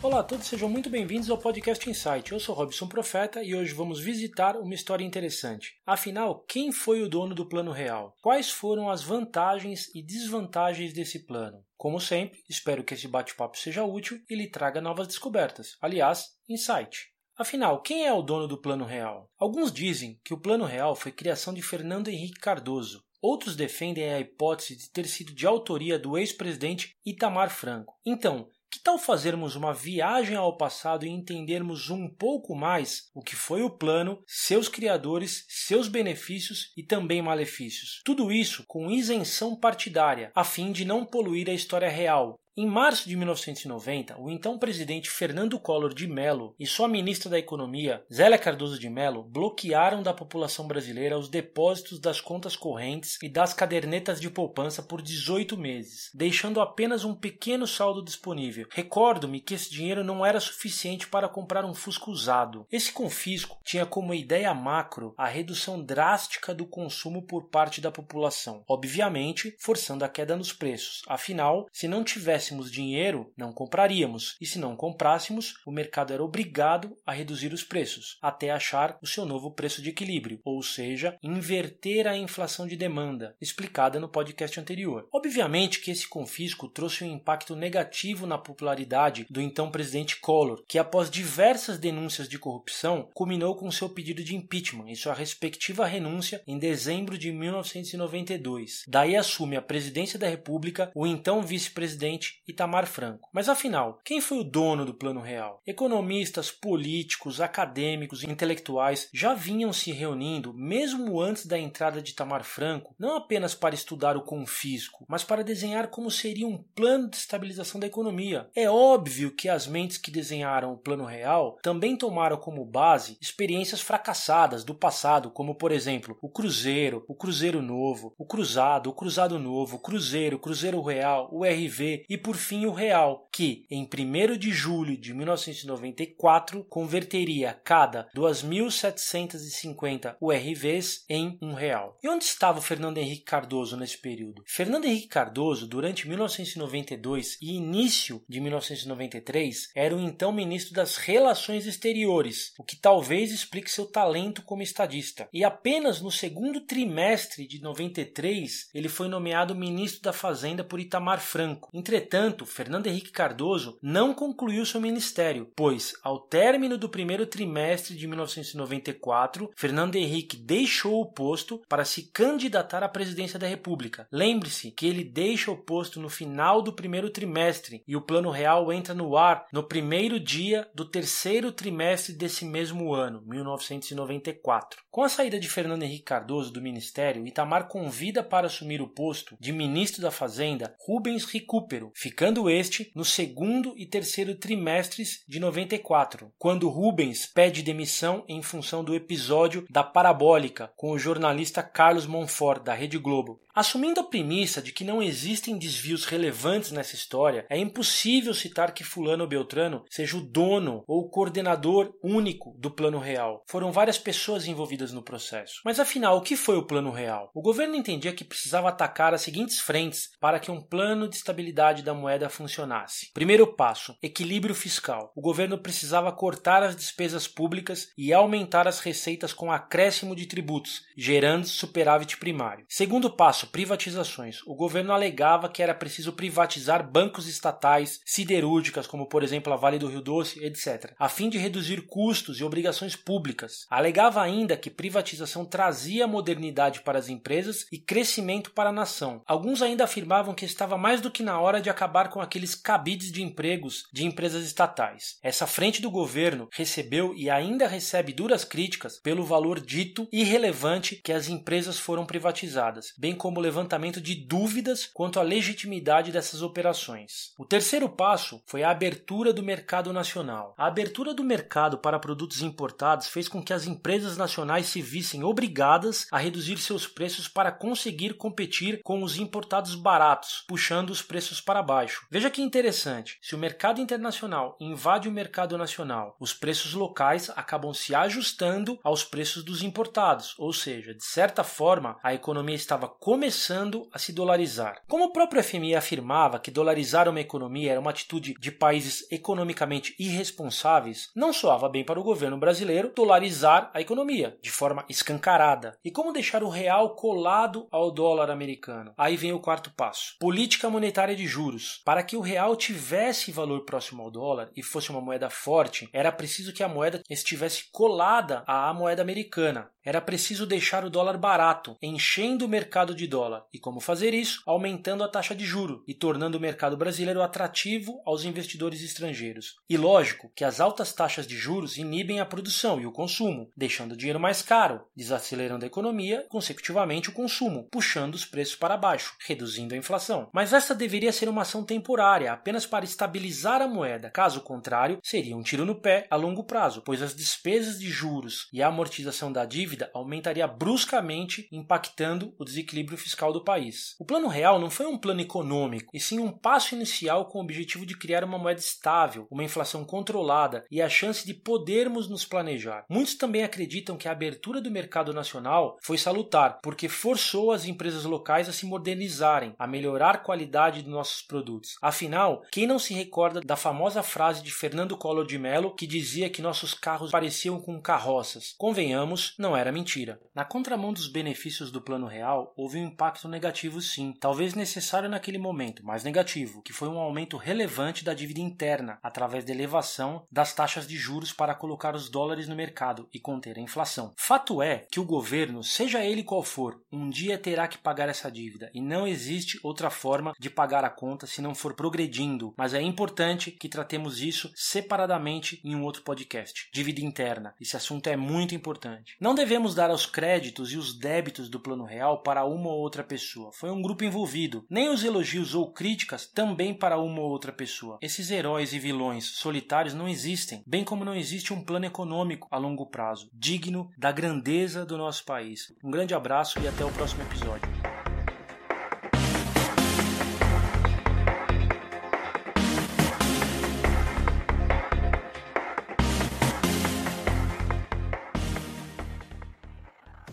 Olá a todos, sejam muito bem-vindos ao podcast Insight. Eu sou Robson Profeta e hoje vamos visitar uma história interessante. Afinal, quem foi o dono do plano real? Quais foram as vantagens e desvantagens desse plano? Como sempre, espero que esse bate-papo seja útil e lhe traga novas descobertas. Aliás, Insight. Afinal, quem é o dono do Plano Real? Alguns dizem que o Plano Real foi criação de Fernando Henrique Cardoso. Outros defendem a hipótese de ter sido de autoria do ex-presidente Itamar Franco. Então, que tal fazermos uma viagem ao passado e entendermos um pouco mais o que foi o plano, seus criadores, seus benefícios e também malefícios? Tudo isso com isenção partidária, a fim de não poluir a história real, em março de 1990, o então presidente Fernando Collor de Mello e sua ministra da Economia, Zélia Cardoso de Mello, bloquearam da população brasileira os depósitos das contas correntes e das cadernetas de poupança por 18 meses, deixando apenas um pequeno saldo disponível. Recordo-me que esse dinheiro não era suficiente para comprar um Fusca usado. Esse confisco tinha como ideia macro a redução drástica do consumo por parte da população, obviamente forçando a queda nos preços. Afinal, se não tivesse tivéssemos dinheiro, não compraríamos, e se não comprássemos, o mercado era obrigado a reduzir os preços, até achar o seu novo preço de equilíbrio, ou seja, inverter a inflação de demanda, explicada no podcast anterior. Obviamente que esse confisco trouxe um impacto negativo na popularidade do então presidente Collor, que após diversas denúncias de corrupção, culminou com seu pedido de impeachment e sua respectiva renúncia em dezembro de 1992. Daí assume a presidência da República o então vice-presidente Itamar Franco. Mas afinal, quem foi o dono do Plano Real? Economistas, políticos, acadêmicos intelectuais já vinham se reunindo mesmo antes da entrada de Itamar Franco, não apenas para estudar o confisco, mas para desenhar como seria um plano de estabilização da economia. É óbvio que as mentes que desenharam o Plano Real também tomaram como base experiências fracassadas do passado, como por exemplo o Cruzeiro, o Cruzeiro Novo, o Cruzado, o Cruzado Novo, o Cruzeiro, o Cruzeiro Real, o RV e por fim o real, que em 1 de julho de 1994 converteria cada 2.750 URVs em um real. E onde estava o Fernando Henrique Cardoso nesse período? Fernando Henrique Cardoso, durante 1992 e início de 1993, era o então ministro das Relações Exteriores, o que talvez explique seu talento como estadista. E apenas no segundo trimestre de 93 ele foi nomeado ministro da Fazenda por Itamar Franco. Entretanto, Entretanto, Fernando Henrique Cardoso não concluiu seu ministério, pois, ao término do primeiro trimestre de 1994, Fernando Henrique deixou o posto para se candidatar à presidência da República. Lembre-se que ele deixa o posto no final do primeiro trimestre e o Plano Real entra no ar no primeiro dia do terceiro trimestre desse mesmo ano, 1994. Com a saída de Fernando Henrique Cardoso do ministério, Itamar convida para assumir o posto de ministro da Fazenda Rubens Recupero, ficando este no segundo e terceiro trimestres de 94, quando Rubens pede demissão em função do episódio da parabólica com o jornalista Carlos Monfort da Rede Globo. Assumindo a premissa de que não existem desvios relevantes nessa história, é impossível citar que Fulano Beltrano seja o dono ou coordenador único do Plano Real. Foram várias pessoas envolvidas no processo. Mas afinal, o que foi o Plano Real? O governo entendia que precisava atacar as seguintes frentes para que um plano de estabilidade da moeda funcionasse. Primeiro passo: equilíbrio fiscal. O governo precisava cortar as despesas públicas e aumentar as receitas com acréscimo de tributos, gerando superávit primário. Segundo passo: privatizações. O governo alegava que era preciso privatizar bancos estatais, siderúrgicas, como por exemplo a Vale do Rio Doce, etc., a fim de reduzir custos e obrigações públicas. Alegava ainda que privatização trazia modernidade para as empresas e crescimento para a nação. Alguns ainda afirmavam que estava mais do que na hora de acabar com aqueles cabides de empregos de empresas estatais. Essa frente do governo recebeu e ainda recebe duras críticas pelo valor dito irrelevante que as empresas foram privatizadas, bem como o levantamento de dúvidas quanto à legitimidade dessas operações. O terceiro passo foi a abertura do mercado nacional. A abertura do mercado para produtos importados fez com que as empresas nacionais se vissem obrigadas a reduzir seus preços para conseguir competir com os importados baratos, puxando os preços para baixo. Veja que interessante: se o mercado internacional invade o mercado nacional, os preços locais acabam se ajustando aos preços dos importados, ou seja, de certa forma, a economia estava começando a se dolarizar. Como o próprio FMI afirmava que dolarizar uma economia era uma atitude de países economicamente irresponsáveis, não soava bem para o governo brasileiro dolarizar a economia de forma escancarada. E como deixar o real colado ao dólar americano? Aí vem o quarto passo: política monetária de juros. Para que o real tivesse valor próximo ao dólar e fosse uma moeda forte, era preciso que a moeda estivesse colada à moeda americana. Era preciso deixar o dólar barato, enchendo o mercado de dólar. E como fazer isso? Aumentando a taxa de juro e tornando o mercado brasileiro atrativo aos investidores estrangeiros. E lógico que as altas taxas de juros inibem a produção e o consumo, deixando o dinheiro mais caro, desacelerando a economia e, consecutivamente, o consumo, puxando os preços para baixo, reduzindo a inflação. Mas essa deveria ser uma ação temporária, apenas para estabilizar a moeda. Caso contrário, seria um tiro no pé a longo prazo, pois as despesas de juros e a amortização da dívida aumentaria bruscamente, impactando o desequilíbrio fiscal do país. O Plano Real não foi um plano econômico, e sim um passo inicial com o objetivo de criar uma moeda estável, uma inflação controlada e a chance de podermos nos planejar. Muitos também acreditam que a abertura do mercado nacional foi salutar, porque forçou as empresas locais a se modernizarem, a melhorar a qualidade dos nossos produtos. Afinal, quem não se recorda da famosa frase de Fernando Collor de Mello que dizia que nossos carros pareciam com carroças? Convenhamos, não era mentira. Na contramão dos benefícios do plano real, houve um impacto negativo sim, talvez necessário naquele momento, mas negativo, que foi um aumento relevante da dívida interna, através da elevação das taxas de juros para colocar os dólares no mercado e conter a inflação. Fato é que o governo, seja ele qual for, um dia terá que pagar essa dívida e não existe outra forma de pagar a conta se não for progredindo, mas é importante que tratemos isso separadamente em um outro podcast. Dívida interna, esse assunto é muito importante. Não devemos dar os créditos e os débitos do Plano Real para uma ou outra pessoa. Foi um grupo envolvido. Nem os elogios ou críticas também para uma ou outra pessoa. Esses heróis e vilões solitários não existem, bem como não existe um plano econômico a longo prazo digno da grandeza do nosso país. Um grande abraço e até o próximo episódio.